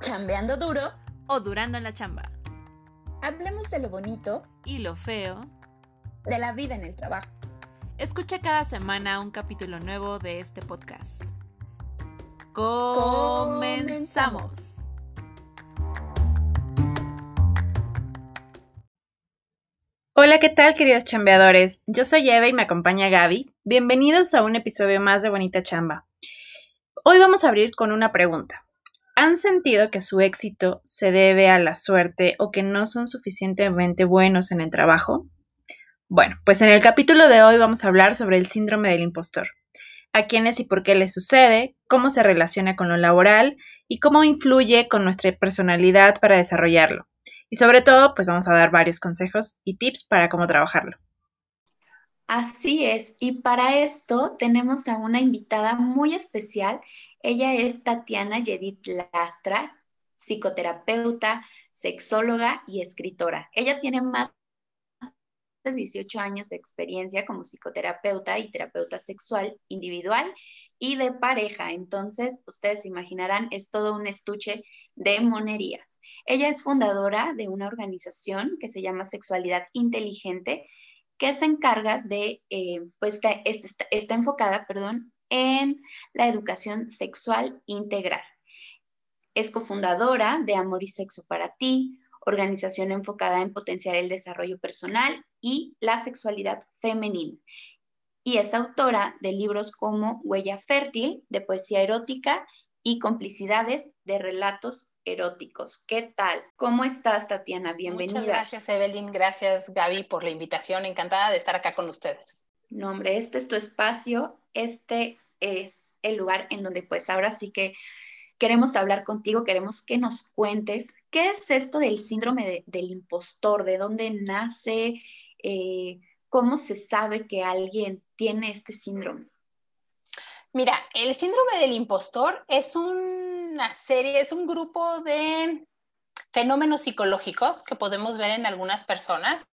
chambeando duro o durando en la chamba. Hablemos de lo bonito y lo feo de la vida en el trabajo. Escucha cada semana un capítulo nuevo de este podcast. Comenzamos. Hola, ¿qué tal queridos chambeadores? Yo soy Eva y me acompaña Gaby. Bienvenidos a un episodio más de Bonita Chamba. Hoy vamos a abrir con una pregunta. ¿Han sentido que su éxito se debe a la suerte o que no son suficientemente buenos en el trabajo? Bueno, pues en el capítulo de hoy vamos a hablar sobre el síndrome del impostor. A quiénes y por qué le sucede, cómo se relaciona con lo laboral y cómo influye con nuestra personalidad para desarrollarlo. Y sobre todo, pues vamos a dar varios consejos y tips para cómo trabajarlo. Así es, y para esto tenemos a una invitada muy especial ella es Tatiana Yedit Lastra, psicoterapeuta, sexóloga y escritora. Ella tiene más de 18 años de experiencia como psicoterapeuta y terapeuta sexual individual y de pareja. Entonces, ustedes se imaginarán, es todo un estuche de monerías. Ella es fundadora de una organización que se llama Sexualidad Inteligente, que se encarga de, eh, pues está, está, enfocada, perdón, en la educación sexual integral. Es cofundadora de Amor y Sexo para Ti, organización enfocada en potenciar el desarrollo personal y la sexualidad femenina. Y es autora de libros como Huella Fértil, de poesía erótica y Complicidades de relatos eróticos. ¿Qué tal? ¿Cómo estás, Tatiana? Bienvenida. Muchas gracias, Evelyn. Gracias, Gaby, por la invitación. Encantada de estar acá con ustedes. No, hombre, este es tu espacio, este es el lugar en donde pues ahora sí que queremos hablar contigo, queremos que nos cuentes qué es esto del síndrome del impostor, de dónde nace, eh, cómo se sabe que alguien tiene este síndrome. Mira, el síndrome del impostor es una serie, es un grupo de fenómenos psicológicos que podemos ver en algunas personas,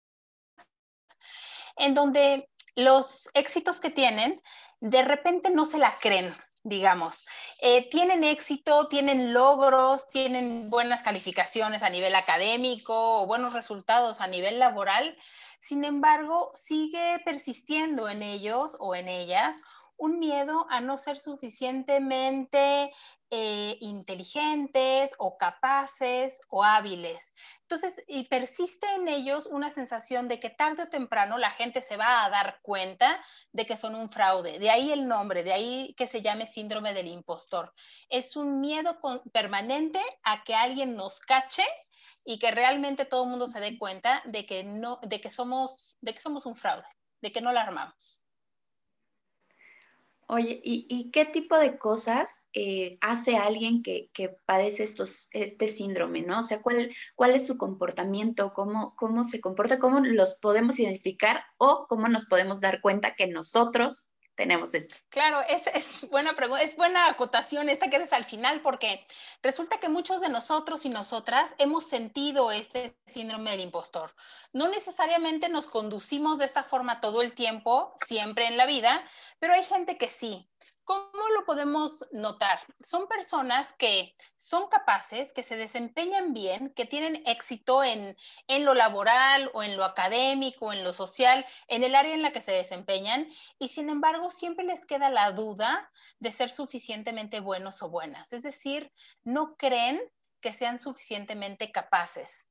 en donde los éxitos que tienen de repente no se la creen, digamos. Eh, tienen éxito, tienen logros, tienen buenas calificaciones a nivel académico buenos resultados a nivel laboral. Sin embargo, sigue persistiendo en ellos o en ellas un miedo a no ser suficientemente eh, inteligentes o capaces o hábiles. Entonces, y persiste en ellos una sensación de que tarde o temprano la gente se va a dar cuenta de que son un fraude. De ahí el nombre, de ahí que se llame síndrome del impostor. Es un miedo permanente a que alguien nos cache y que realmente todo el mundo se dé cuenta de que no, de que somos, de que somos un fraude, de que no la armamos. Oye, ¿y, qué tipo de cosas eh, hace alguien que, padece estos, este síndrome, no? O sea, ¿cuál, cuál es su comportamiento? ¿Cómo, ¿Cómo se comporta? ¿Cómo los podemos identificar? ¿O cómo nos podemos dar cuenta que nosotros tenemos esto? Claro, es, buena pregunta, es buena acotación esta que es al final, porque resulta que muchos de nosotros y nosotras hemos sentido este síndrome del impostor. No necesariamente nos conducimos de esta forma todo el tiempo, siempre en la vida, pero hay gente que sí. ¿Cómo lo podemos notar? Son personas que son capaces, que se desempeñan bien, que tienen éxito en, en, lo laboral o en lo académico, en lo social, en el área en la que se desempeñan, y sin embargo siempre les queda la duda de ser suficientemente buenos o buenas. Es decir, no creen que sean suficientemente capaces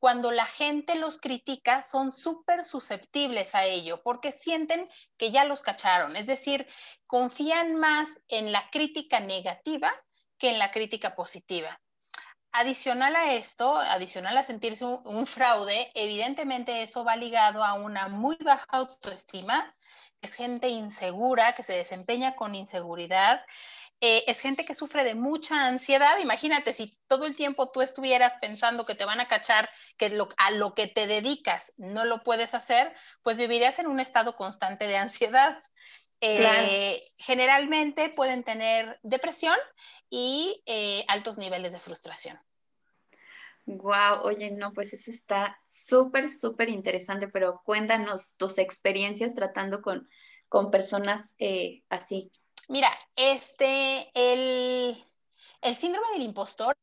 cuando la gente los critica, son súper susceptibles a ello porque sienten que ya los cacharon. Es decir, confían más en la crítica negativa que en la crítica positiva. Adicional a esto, adicional a sentirse un, fraude, evidentemente eso va ligado a una muy baja autoestima, es gente insegura, que se desempeña con inseguridad, eh, es gente que sufre de mucha ansiedad. Imagínate si todo el tiempo tú estuvieras pensando que te van a cachar, que a lo que te dedicas no lo puedes hacer, pues vivirías en un estado constante de ansiedad. Eh, generalmente pueden tener depresión y eh, altos niveles de frustración. Wow, oye, no, pues eso está súper, súper interesante, pero cuéntanos tus experiencias tratando con, con personas así. Mira, este, el, síndrome del impostor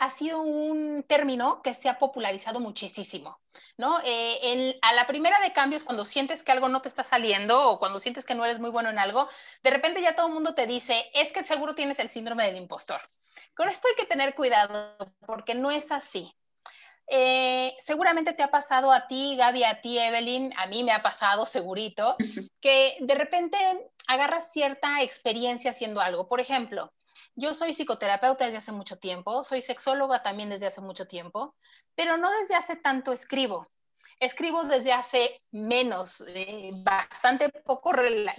ha sido un término que se ha popularizado muchísimo, ¿no? Eh, a la primera de cambios, cuando sientes que algo no te está saliendo o cuando sientes que no eres muy bueno en algo, de repente ya todo el mundo te dice, es que seguro tienes el síndrome del impostor. Con esto hay que tener cuidado porque no es así. Eh, seguramente te ha pasado a ti, Gaby, a ti, Evelyn, a mí me ha pasado segurito, que de repente agarras cierta experiencia haciendo algo. Por ejemplo, yo soy psicoterapeuta desde hace mucho tiempo, soy sexóloga también desde hace mucho tiempo, pero no desde hace tanto escribo. Escribo desde hace menos, eh, bastante poco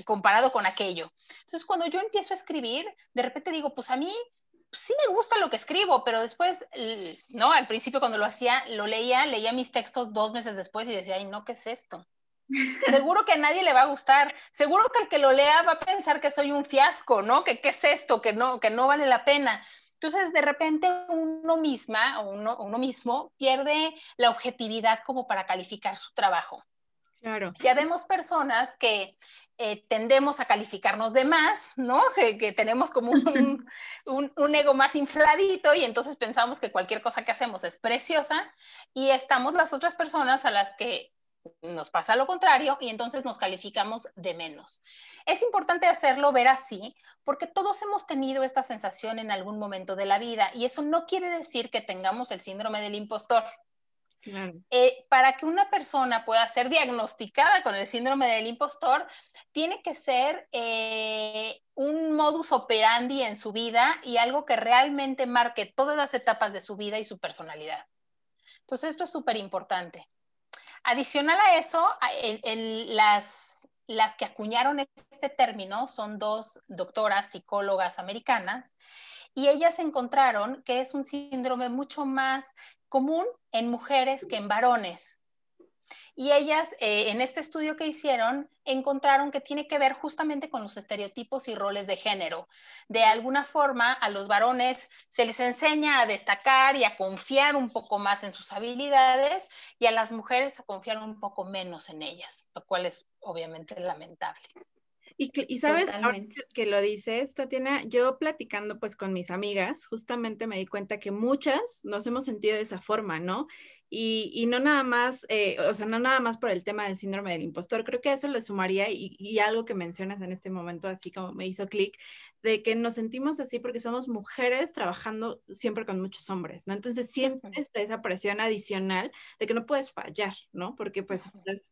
comparado con aquello. Entonces, cuando yo empiezo a escribir, de repente digo, pues a mí sí me gusta lo que escribo, pero después, ¿no? Al principio cuando lo hacía, lo leía, leía mis textos dos meses después y decía, ay, no, ¿qué es esto? Seguro que a nadie le va a gustar. Seguro que el que lo lea va a pensar que soy un fiasco, ¿no? Que qué es esto, que no, que no vale la pena. Entonces, de repente uno misma o uno, uno mismo pierde la objetividad como para calificar su trabajo. Claro. Ya vemos personas que eh, tendemos a calificarnos de más, ¿no? Que, tenemos como un, un, un, ego más infladito y entonces pensamos que cualquier cosa que hacemos es preciosa y estamos las otras personas a las que nos pasa lo contrario y entonces nos calificamos de menos. Es importante hacerlo ver así porque todos hemos tenido esta sensación en algún momento de la vida y eso no quiere decir que tengamos el síndrome del impostor. Eh, para que una persona pueda ser diagnosticada con el síndrome del impostor, tiene que ser eh, un modus operandi en su vida y algo que realmente marque todas las etapas de su vida y su personalidad. Entonces, esto es súper importante. Adicional a eso, las, que acuñaron este término son dos doctoras psicólogas americanas y ellas encontraron que es un síndrome mucho más común en mujeres que en varones. Y ellas, eh, en este estudio que hicieron, encontraron que tiene que ver justamente con los estereotipos y roles de género. De alguna forma, a los varones se les enseña a destacar y a confiar un poco más en sus habilidades y a las mujeres a confiar un poco menos en ellas, lo cual es obviamente lamentable. Y, sabes, que lo dices, Tatiana, yo platicando pues con mis amigas, justamente me di cuenta que muchas nos hemos sentido de esa forma, ¿no? Y, no nada más, eh, o sea, no nada más por el tema del síndrome del impostor, creo que eso le sumaría y, algo que mencionas en este momento, así como me hizo clic, de que nos sentimos así porque somos mujeres trabajando siempre con muchos hombres, ¿no? Entonces sientes esa presión adicional de que no puedes fallar, ¿no? Porque pues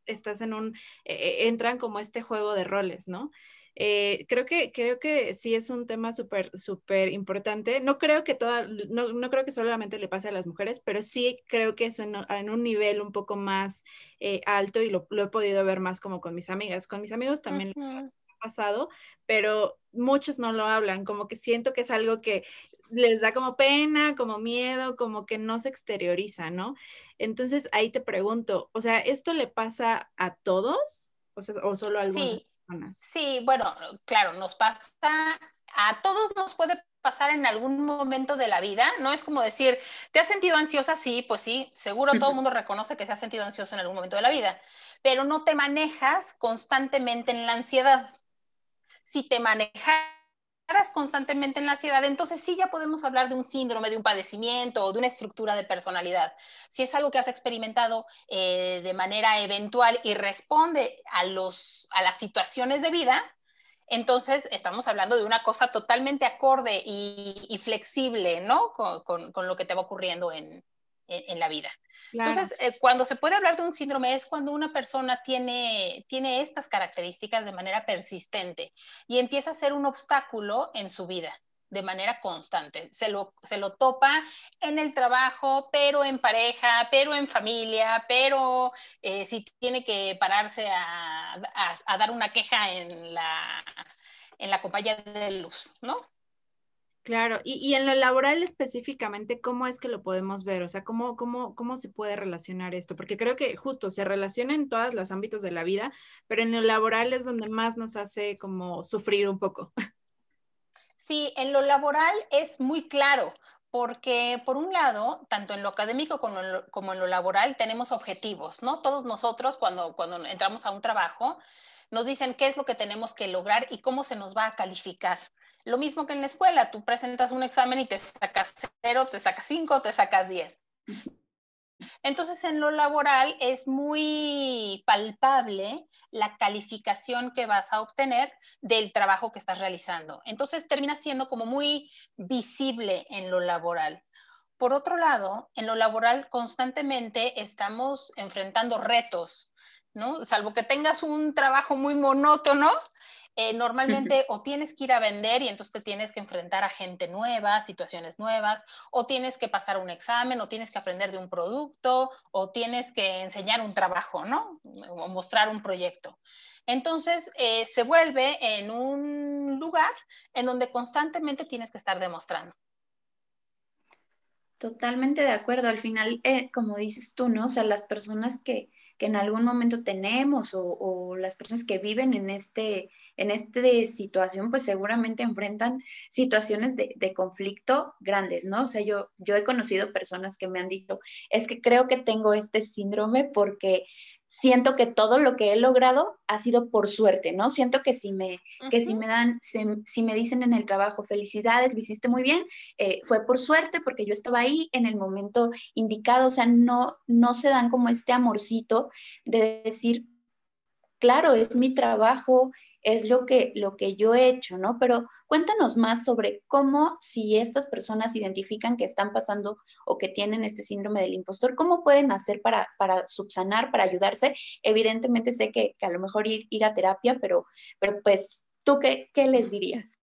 estás, en un, eh, entran como este juego de roles, ¿no? Eh, creo, que, creo que sí es un tema súper, súper importante. No creo que toda, no, no, creo que solamente le pase a las mujeres, pero sí creo que es en, un nivel un poco más eh, alto y lo, lo, he podido ver más como con mis amigas. Con mis amigos también lo ha pasado, pero muchos no lo hablan, como que siento que es algo que les da como pena, como miedo, como que no se exterioriza, ¿no? Entonces ahí te pregunto, o sea, ¿esto le pasa a todos? O, sea, o solo a algunos? Sí, bueno, claro, nos pasa, a todos nos puede pasar en algún momento de la vida, no es como decir, ¿te has sentido ansiosa? Sí, pues sí, seguro todo el mundo reconoce que se ha sentido ansioso en algún momento de la vida, pero no te manejas constantemente en la ansiedad. Si te manejas constantemente en la ansiedad, entonces sí ya podemos hablar de un síndrome, de un padecimiento o de una estructura de personalidad. Si es algo que has experimentado eh, de manera eventual y responde a, los, a las situaciones de vida, entonces estamos hablando de una cosa totalmente acorde y, flexible, ¿no? Con, lo que te va ocurriendo en, en, la vida. Entonces, eh, cuando se puede hablar de un síndrome es cuando una persona tiene, tiene estas características de manera persistente y empieza a ser un obstáculo en su vida de manera constante. Se lo, se lo topa en el trabajo, pero en pareja, pero en familia, pero eh, si tiene que pararse a, a, dar una queja en la, en la compañía de luz, ¿no? Claro, y, en lo laboral específicamente, ¿cómo es que lo podemos ver? O sea, ¿cómo, cómo, ¿cómo se puede relacionar esto? Porque creo que justo se relaciona en todos los ámbitos de la vida, pero en lo laboral es donde más nos hace como sufrir un poco. Sí, en lo laboral es muy claro, porque por un lado, tanto en lo académico como en lo, como en lo laboral tenemos objetivos, ¿no? Todos nosotros cuando, cuando entramos a un trabajo nos dicen qué es lo que tenemos que lograr y cómo se nos va a calificar. Lo mismo que en la escuela, tú presentas un examen y te sacas cero, te sacas cinco, te sacas diez. Entonces, en lo laboral es muy palpable la calificación que vas a obtener del trabajo que estás realizando. Entonces, termina siendo como muy visible en lo laboral. Por otro lado, en lo laboral constantemente estamos enfrentando retos, ¿no? Salvo que tengas un trabajo muy monótono, eh, normalmente o tienes que ir a vender y entonces te tienes que enfrentar a gente nueva, situaciones nuevas, o tienes que pasar un examen, o tienes que aprender de un producto, o tienes que enseñar un trabajo, ¿no? O mostrar un proyecto. Entonces, eh, se vuelve en un lugar en donde constantemente tienes que estar demostrando. Totalmente de acuerdo. Al final, eh, como dices tú, ¿no? O sea, las personas que, que en algún momento tenemos o, las personas que viven en este, en esta situación, pues seguramente enfrentan situaciones de, de, conflicto grandes, ¿no? O sea, yo, yo he conocido personas que me han dicho, es que creo que tengo este síndrome porque siento que todo lo que he logrado ha sido por suerte, ¿no? Siento que si me, que si me dan, si, me dicen en el trabajo, felicidades, lo hiciste muy bien, eh, fue por suerte porque yo estaba ahí en el momento indicado, o sea, no, no se dan como este amorcito de decir, claro, es mi trabajo, es lo que, lo que yo he hecho, ¿no? Pero cuéntanos más sobre cómo si estas personas identifican que están pasando o que tienen este síndrome del impostor, ¿cómo pueden hacer para, para subsanar, para ayudarse? Evidentemente sé que, que a lo mejor ir, ir, a terapia, pero, pero pues, ¿tú qué, qué les dirías?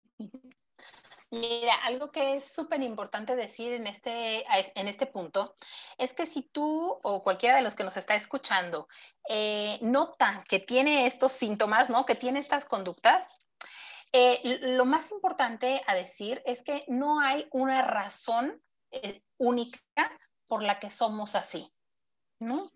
Mira, algo que es súper importante decir en este, en este punto es que si tú o cualquiera de los que nos está escuchando eh, nota que tiene estos síntomas, ¿no? Que tiene estas conductas, eh, lo más importante a decir es que no hay una razón eh, única por la que somos así, ¿no?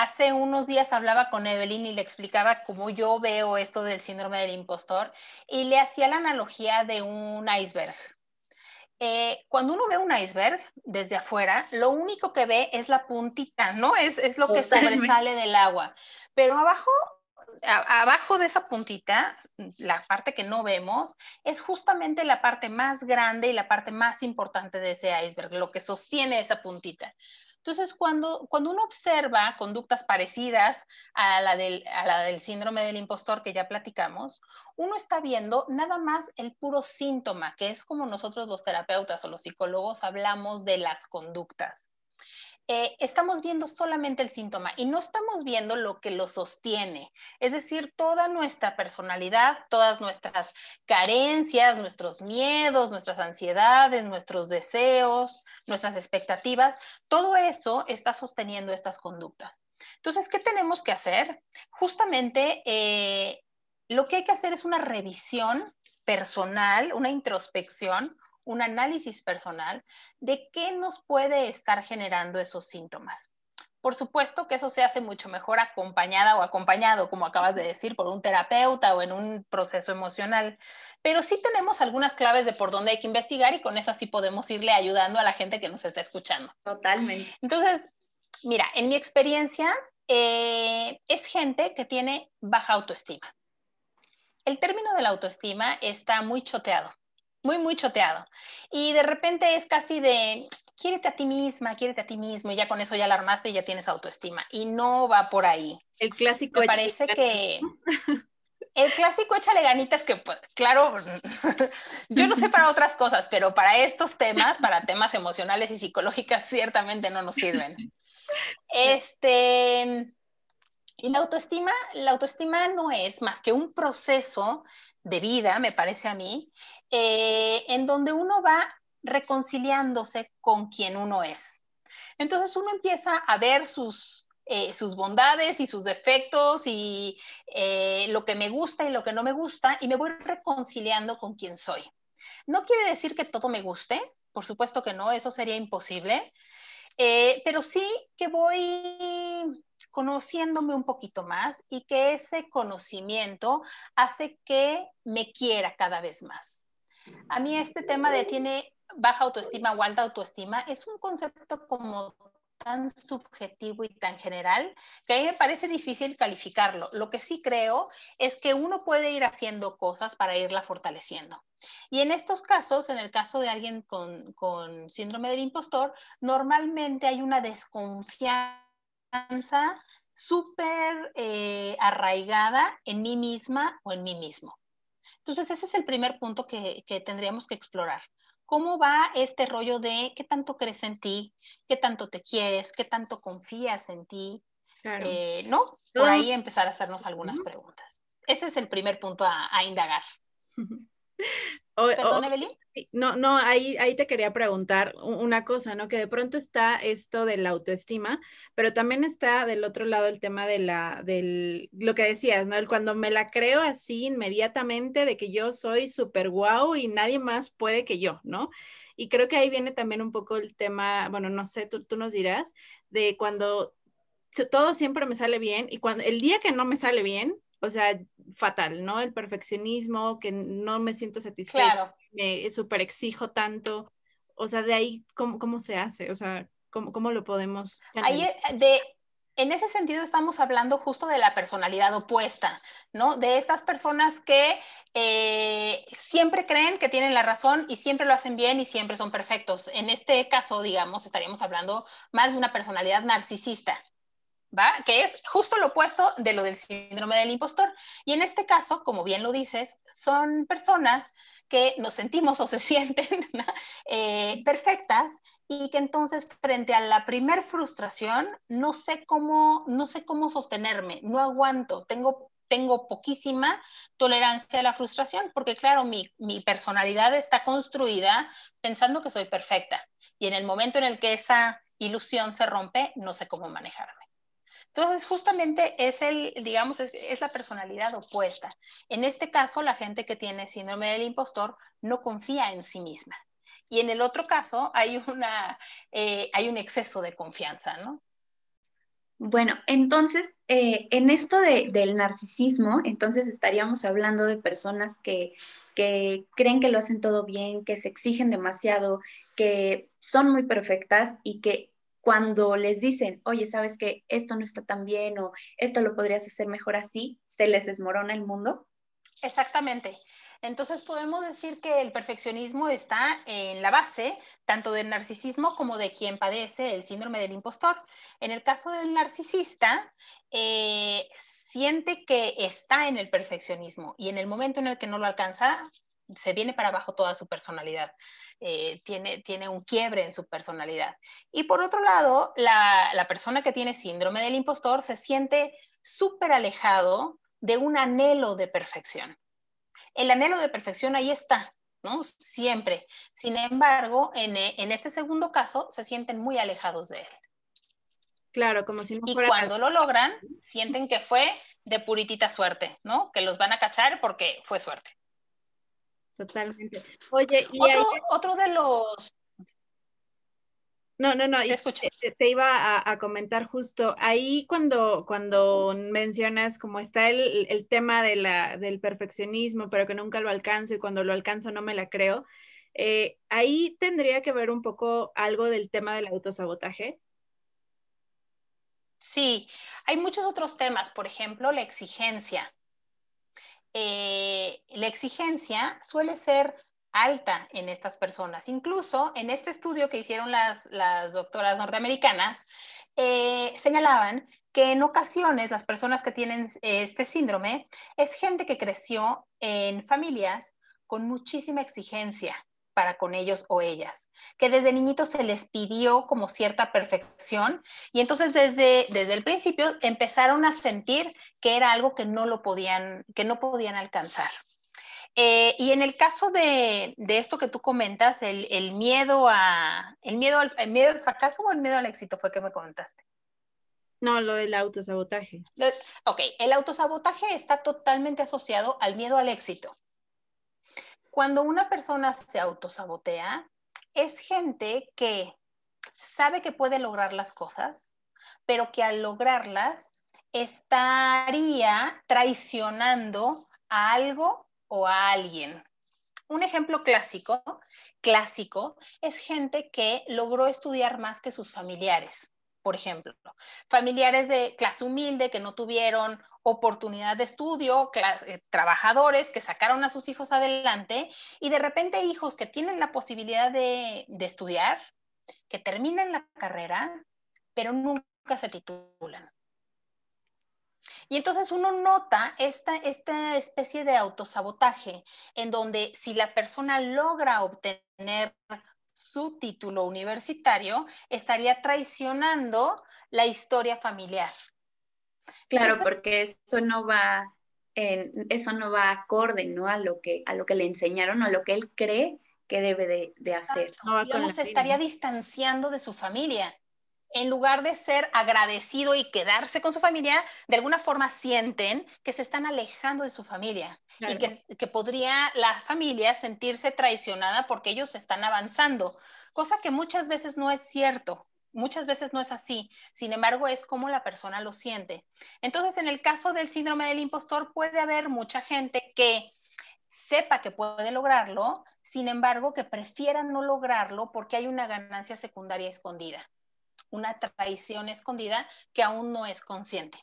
Hace unos días hablaba con Evelyn y le explicaba cómo yo veo esto del síndrome del impostor y le hacía la analogía de un iceberg. Eh, cuando uno ve un iceberg desde afuera, lo único que ve es la puntita, ¿no? Es, es lo que sobresale del agua. Pero abajo, abajo de esa puntita, la parte que no vemos, es justamente la parte más grande y la parte más importante de ese iceberg, lo que sostiene esa puntita. Entonces, cuando, cuando uno observa conductas parecidas a la, del, a la del síndrome del impostor que ya platicamos, uno está viendo nada más el puro síntoma, que es como nosotros los terapeutas o los psicólogos hablamos de las conductas. Eh, estamos viendo solamente el síntoma y no estamos viendo lo que lo sostiene, es decir, toda nuestra personalidad, todas nuestras carencias, nuestros miedos, nuestras ansiedades, nuestros deseos, nuestras expectativas, todo eso está sosteniendo estas conductas. Entonces, ¿qué tenemos que hacer? Justamente eh, lo que hay que hacer es una revisión personal, una introspección, un análisis personal de qué nos puede estar generando esos síntomas. Por supuesto que eso se hace mucho mejor acompañada o acompañado, como acabas de decir, por un terapeuta o en un proceso emocional, pero sí tenemos algunas claves de por dónde hay que investigar y con esas sí podemos irle ayudando a la gente que nos está escuchando. Totalmente. Entonces, mira, en mi experiencia, eh, es gente que tiene baja autoestima. El término de la autoestima está muy choteado muy, muy choteado. Y de repente es casi de, quiérete a ti misma, quiérete a ti mismo, y ya con eso ya la armaste y ya tienes autoestima. Y no va por ahí. El clásico. Me parece que... El clásico échale ganitas que, pues, claro, yo no sé para otras cosas, pero para estos temas, para temas emocionales y psicológicas, ciertamente no nos sirven. Este, y la autoestima, la autoestima no es más que un proceso de vida, me parece a mí, eh, en donde uno va reconciliándose con quien uno es. Entonces uno empieza a ver sus, eh, sus bondades y sus defectos y eh, lo que me gusta y lo que no me gusta y me voy reconciliando con quien soy. No quiere decir que todo me guste, por supuesto que no, eso sería imposible, pero sí que voy conociéndome un poquito más y que ese conocimiento hace que me quiera cada vez más. A mí este tema de tiene baja autoestima o alta autoestima es un concepto como tan subjetivo y tan general que a mí me parece difícil calificarlo. Lo que sí creo es que uno puede ir haciendo cosas para irla fortaleciendo. Y en estos casos, en el caso de alguien con, con síndrome del impostor, normalmente hay una desconfianza súper eh, arraigada en mí misma o en mí mismo. Entonces, ese es el primer punto que, que tendríamos que explorar. ¿Cómo va este rollo de qué tanto crees en ti, qué tanto te quieres, qué tanto confías en ti? Eh, ¿No? Por ahí empezar a hacernos algunas preguntas. Ese es el primer punto a, a indagar. Perdón, Evelyn. No, no, ahí, ahí te quería preguntar una cosa, ¿no? Que de pronto está esto de la autoestima, pero también está del otro lado el tema de la, del, lo que decías, ¿no? El cuando me la creo así inmediatamente de que yo soy súper guau y nadie más puede que yo, ¿no? Y creo que ahí viene también un poco el tema, bueno, no sé, tú, tú nos dirás, de cuando todo siempre me sale bien y cuando el día que no me sale bien, o sea, fatal, ¿no? El perfeccionismo, que no me siento satisfecha, claro. me súper exijo tanto, o sea, de ahí, ¿cómo, cómo se hace? O sea, ¿cómo, cómo lo podemos... Ahí, eh, de, en ese sentido estamos hablando justo de la personalidad opuesta, ¿no? De estas personas que eh, siempre creen que tienen la razón y siempre lo hacen bien y siempre son perfectos. En este caso, digamos, estaríamos hablando más de una personalidad narcisista, ¿va? Que es justo lo opuesto de lo del síndrome del impostor. Y en este caso, como bien lo dices, son personas que nos sentimos o se sienten eh, perfectas y que entonces frente a la primer frustración no sé cómo, no sé cómo sostenerme, no aguanto, tengo tengo poquísima tolerancia a la frustración, porque claro, mi, mi, personalidad está construida pensando que soy perfecta. Y en el momento en el que esa ilusión se rompe, no sé cómo manejarme. Entonces, justamente es el, digamos, es, la personalidad opuesta. En este caso, la gente que tiene síndrome del impostor no confía en sí misma. Y en el otro caso, hay, una, eh, hay un exceso de confianza, ¿no? Bueno, entonces, eh, en esto del narcisismo, entonces estaríamos hablando de personas que, que creen que lo hacen todo bien, que se exigen demasiado, que son muy perfectas y que cuando les dicen, oye, sabes que esto no está tan bien o esto lo podrías hacer mejor así, se les desmorona el mundo. Exactamente. Entonces podemos decir que el perfeccionismo está en la base tanto del narcisismo como de quien padece el síndrome del impostor. En el caso del narcisista, eh, siente que está en el perfeccionismo y en el momento en el que no lo alcanza, se viene para abajo toda su personalidad, eh, tiene, tiene un quiebre en su personalidad. Y por otro lado, la, la persona que tiene síndrome del impostor se siente súper alejado de un anhelo de perfección. El anhelo de perfección ahí está, ¿no? Siempre. Sin embargo, en, en este segundo caso, se sienten muy alejados de él. Claro, como si no y cuando lo logran, sienten que fue de puritita suerte, ¿no? Que los van a cachar porque fue suerte. Totalmente. Oye, y otro, de los... No, no, no, te, te, iba a, comentar justo ahí cuando, cuando mencionas como está el, el tema de la, del perfeccionismo, pero que nunca lo alcanzo y cuando lo alcanzo no me la creo, eh, ahí tendría que ver un poco algo del tema del autosabotaje. Sí, hay muchos otros temas, por ejemplo, la exigencia. Eh, la exigencia suele ser alta en estas personas. Incluso en este estudio que hicieron las, doctoras norteamericanas, eh, señalaban que en ocasiones las personas que tienen este síndrome es gente que creció en familias con muchísima exigencia, para con ellos o ellas, que desde niñitos se les pidió como cierta perfección y entonces desde, desde el principio empezaron a sentir que era algo que no lo podían, que no podían alcanzar. Eh, y en el caso de, de, esto que tú comentas, el, el miedo a, el miedo, al, el miedo al fracaso o el miedo al éxito fue que me comentaste. No, lo del autosabotaje. Ok, el autosabotaje está totalmente asociado al miedo al éxito. Cuando una persona se autosabotea, es gente que sabe que puede lograr las cosas, pero que al lograrlas estaría traicionando a algo o a alguien. Un ejemplo clásico, clásico, es gente que logró estudiar más que sus familiares, por ejemplo, familiares de clase humilde que no tuvieron oportunidad de estudio, eh, trabajadores que sacaron a sus hijos adelante y de repente hijos que tienen la posibilidad de, de estudiar, que terminan la carrera, pero nunca se titulan. Y entonces uno nota esta, esta especie de autosabotaje en donde si la persona logra obtener su título universitario, estaría traicionando la historia familiar. Claro, porque eso no va en, eso no va acorde, ¿no? A lo que a lo que le enseñaron o a lo que él cree que debe de, hacer. No, se estaría distanciando de su familia en lugar de ser agradecido y quedarse con su familia, de alguna forma sienten que se están alejando de su familia y que, podría la familia sentirse traicionada porque ellos están avanzando, cosa que muchas veces no es cierto. Muchas veces no es así, sin embargo es como la persona lo siente. Entonces, en el caso del síndrome del impostor, puede haber mucha gente que sepa que puede lograrlo, sin embargo, que prefiera no lograrlo porque hay una ganancia secundaria escondida una traición escondida que aún no es consciente.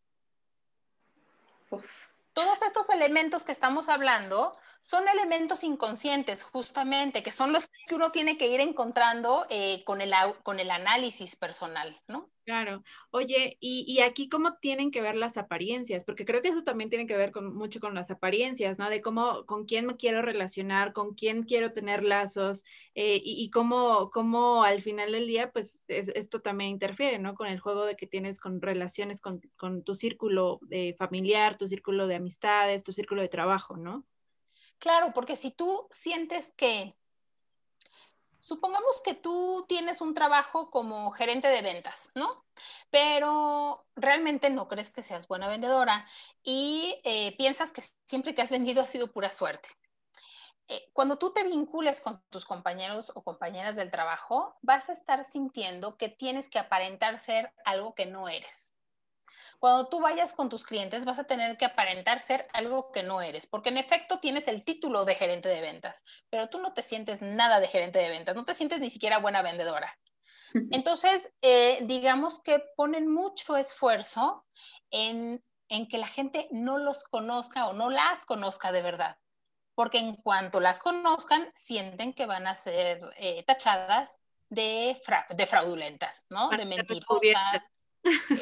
Todos estos elementos que estamos hablando son elementos inconscientes, justamente, que son los que uno tiene que ir encontrando eh, con, el, con el análisis personal, ¿no? Claro. Oye, y, aquí cómo tienen que ver las apariencias, porque creo que eso también tiene que ver con, mucho con las apariencias, ¿no? De cómo, con quién me quiero relacionar, con quién quiero tener lazos, eh, y, cómo, cómo al final del día, pues esto también interfiere, ¿no? Con el juego de que tienes con relaciones con, tu círculo de familiar, tu círculo de amistades, tu círculo de trabajo, ¿no? Claro, porque si tú sientes que supongamos que tú tienes un trabajo como gerente de ventas, ¿no? Pero realmente no crees que seas buena vendedora y eh, piensas que siempre que has vendido ha sido pura suerte. Eh, cuando tú te vincules con tus compañeros o compañeras del trabajo, vas a estar sintiendo que tienes que aparentar ser algo que no eres. Cuando tú vayas con tus clientes vas a tener que aparentar ser algo que no eres, porque en efecto tienes el título de gerente de ventas, pero tú no te sientes nada de gerente de ventas, no te sientes ni siquiera buena vendedora. Entonces, eh, digamos que ponen mucho esfuerzo en, que la gente no los conozca o no las conozca de verdad, porque en cuanto las conozcan, sienten que van a ser eh, tachadas de, de fraudulentas, ¿no? De mentirosas,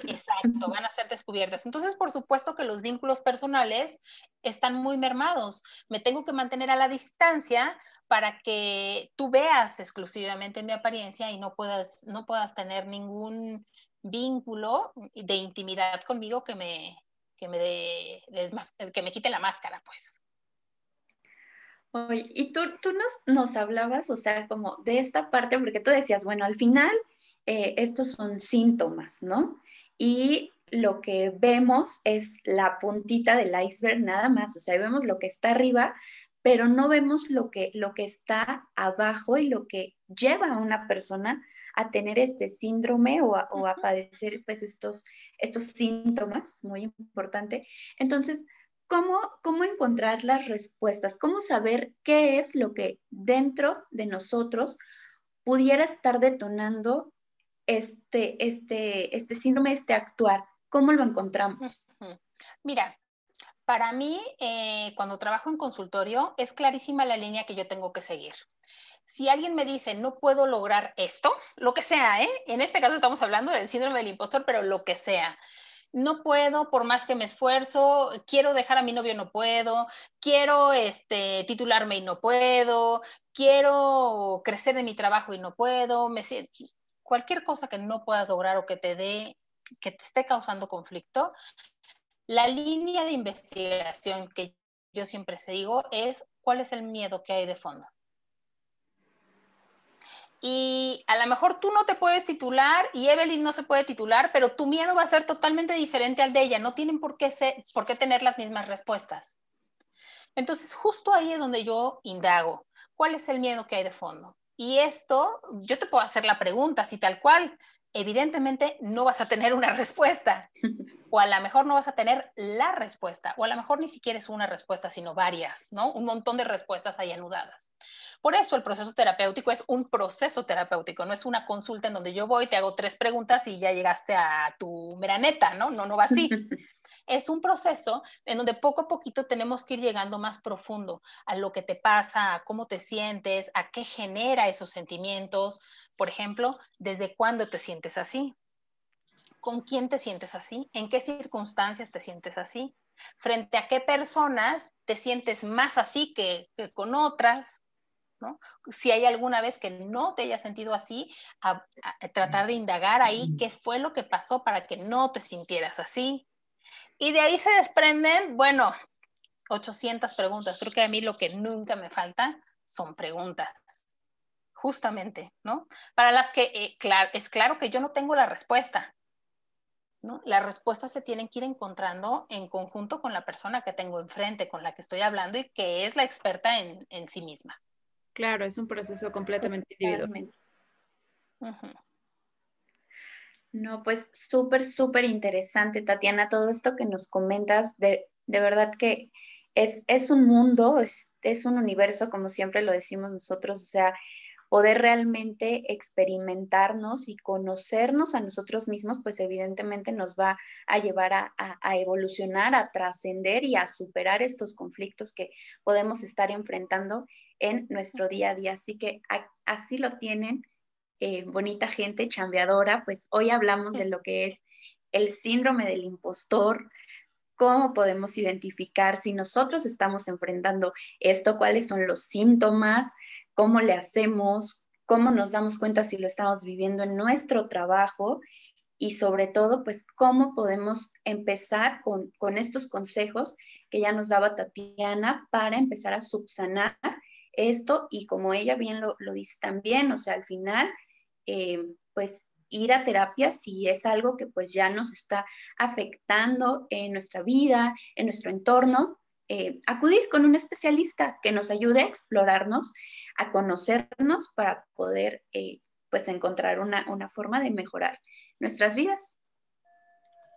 Exacto, van a ser descubiertas. Entonces, por supuesto que los vínculos personales están muy mermados. Me tengo que mantener a la distancia para que tú veas exclusivamente mi apariencia y no puedas, no puedas tener ningún vínculo de intimidad conmigo que me, que me, de, que me quite la máscara, pues. Oye, y tú, tú nos, nos hablabas, o sea, como de esta parte, porque tú decías, bueno, al final eh, estos son síntomas, ¿no? Y lo que vemos es la puntita del iceberg nada más, o sea, vemos lo que está arriba, pero no vemos lo que, lo que está abajo y lo que lleva a una persona a tener este síndrome o a, o a padecer pues estos, estos síntomas, muy importante. Entonces, ¿cómo, ¿cómo encontrar las respuestas? ¿Cómo saber qué es lo que dentro de nosotros pudiera estar detonando este, este, este síndrome, este actuar? ¿Cómo lo encontramos? Mira, para mí, eh, cuando trabajo en consultorio, es clarísima la línea que yo tengo que seguir. Si alguien me dice, no puedo lograr esto, lo que sea, ¿eh? En este caso estamos hablando del síndrome del impostor, pero lo que sea. No puedo, por más que me esfuerzo, quiero dejar a mi novio, no puedo, quiero este, titularme y no puedo, quiero crecer en mi trabajo y no puedo, me, cualquier cosa que no puedas lograr o que te dé, que te esté causando conflicto, la línea de investigación que yo siempre se digo es cuál es el miedo que hay de fondo. Y a lo mejor tú no te puedes titular y Evelyn no se puede titular, pero tu miedo va a ser totalmente diferente al de ella. No tienen por qué, ser, por qué tener las mismas respuestas. Entonces, justo ahí es donde yo indago. ¿Cuál es el miedo que hay de fondo? Y esto, yo te puedo hacer la pregunta, si tal cual, evidentemente no vas a tener una respuesta, o a lo mejor no vas a tener la respuesta, o a lo mejor ni siquiera es una respuesta, sino varias, ¿no? Un montón de respuestas ahí anudadas. Por eso el proceso terapéutico es un proceso terapéutico, no es una consulta en donde yo voy, te hago tres preguntas y ya llegaste a tu meraneta, ¿no? No, no va así. es un proceso en donde poco a poquito tenemos que ir llegando más profundo a lo que te pasa, a cómo te sientes, a qué genera esos sentimientos. Por ejemplo, ¿desde cuándo te sientes así? ¿Con quién te sientes así? ¿En qué circunstancias te sientes así? ¿Frente a qué personas te sientes más así que, con otras? ¿no? Si hay alguna vez que no te hayas sentido así, tratar de indagar ahí qué fue lo que pasó para que no te sintieras así. Y de ahí se desprenden, bueno, 800 preguntas. Creo que a mí lo que nunca me falta son preguntas. Justamente, ¿no? Para las que eh, es claro que yo no tengo la respuesta. ¿no? Las respuestas se tienen que ir encontrando en conjunto con la persona que tengo enfrente, con la que estoy hablando y que es la experta en, sí misma. Claro, es un proceso completamente individual. No, pues súper, súper interesante, Tatiana, todo esto que nos comentas, de, de verdad que es, es un mundo, es, es, un universo, como siempre lo decimos nosotros, o sea, poder realmente experimentarnos y conocernos a nosotros mismos, pues evidentemente nos va a llevar a, a evolucionar, a trascender y a superar estos conflictos que podemos estar enfrentando en nuestro día a día. Así que así lo tienen eh, bonita gente chambeadora, pues hoy hablamos de lo que es el síndrome del impostor, cómo podemos identificar si nosotros estamos enfrentando esto, cuáles son los síntomas, cómo le hacemos, cómo nos damos cuenta si lo estamos viviendo en nuestro trabajo y sobre todo, pues cómo podemos empezar con, con estos consejos que ya nos daba Tatiana para empezar a subsanar esto y como ella bien lo, lo dice también, o sea, al final eh, pues ir a terapia si es algo que pues ya nos está afectando en nuestra vida, en nuestro entorno, eh, acudir con un especialista que nos ayude a explorarnos, a conocernos para poder eh, pues encontrar una, una forma de mejorar nuestras vidas.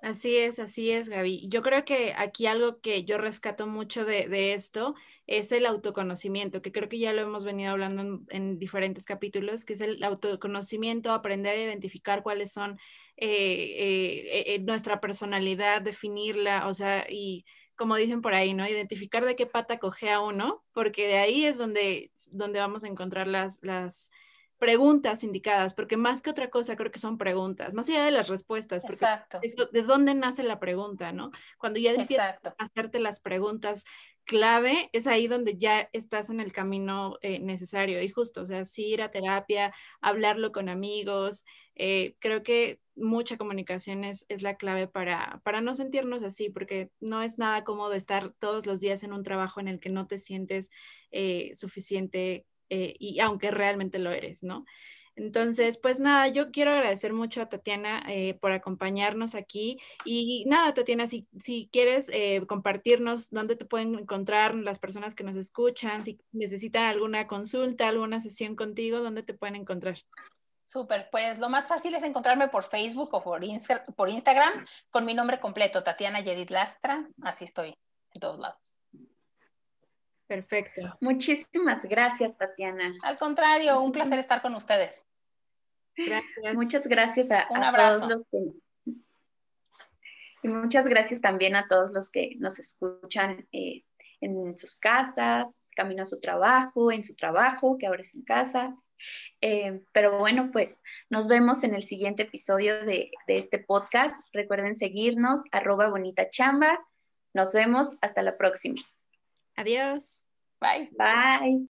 Así es, así es, Gaby. Yo creo que aquí algo que yo rescato mucho de, esto es el autoconocimiento, que creo que ya lo hemos venido hablando en, diferentes capítulos, que es el autoconocimiento, aprender a identificar cuáles son eh, eh, eh, nuestra personalidad, definirla, o sea, y como dicen por ahí, ¿no? Identificar de qué pata coge a uno, porque de ahí es donde, donde vamos a encontrar las, las preguntas indicadas, porque más que otra cosa creo que son preguntas, más allá de las respuestas, porque Exacto. de dónde nace la pregunta, ¿no? Cuando ya empiezas a hacerte las preguntas clave, es ahí donde ya estás en el camino eh, necesario y justo, o sea, sí ir a terapia, hablarlo con amigos, eh, creo que mucha comunicación es, es la clave para, para no sentirnos así, porque no es nada cómodo estar todos los días en un trabajo en el que no te sientes eh, suficiente eh, y aunque realmente lo eres, ¿no? Entonces, pues nada, yo quiero agradecer mucho a Tatiana eh, por acompañarnos aquí. Y nada, Tatiana, si, si quieres eh, compartirnos dónde te pueden encontrar las personas que nos escuchan, si necesitan alguna consulta, alguna sesión contigo, ¿dónde te pueden encontrar? Súper, pues lo más fácil es encontrarme por Facebook o por, por Instagram con mi nombre completo, Tatiana Yedid Lastra, así estoy en todos lados. Perfecto. Muchísimas gracias, Tatiana. Al contrario, un placer estar con ustedes. Gracias. Muchas gracias a, todos los que... Y muchas gracias también a todos los que nos escuchan eh, en sus casas, camino a su trabajo, en su trabajo, que ahora es en casa. Eh, pero bueno, pues nos vemos en el siguiente episodio de, de este podcast. Recuerden seguirnos, arroba bonita chamba. Nos vemos hasta la próxima. Adiós. Bye. Bye.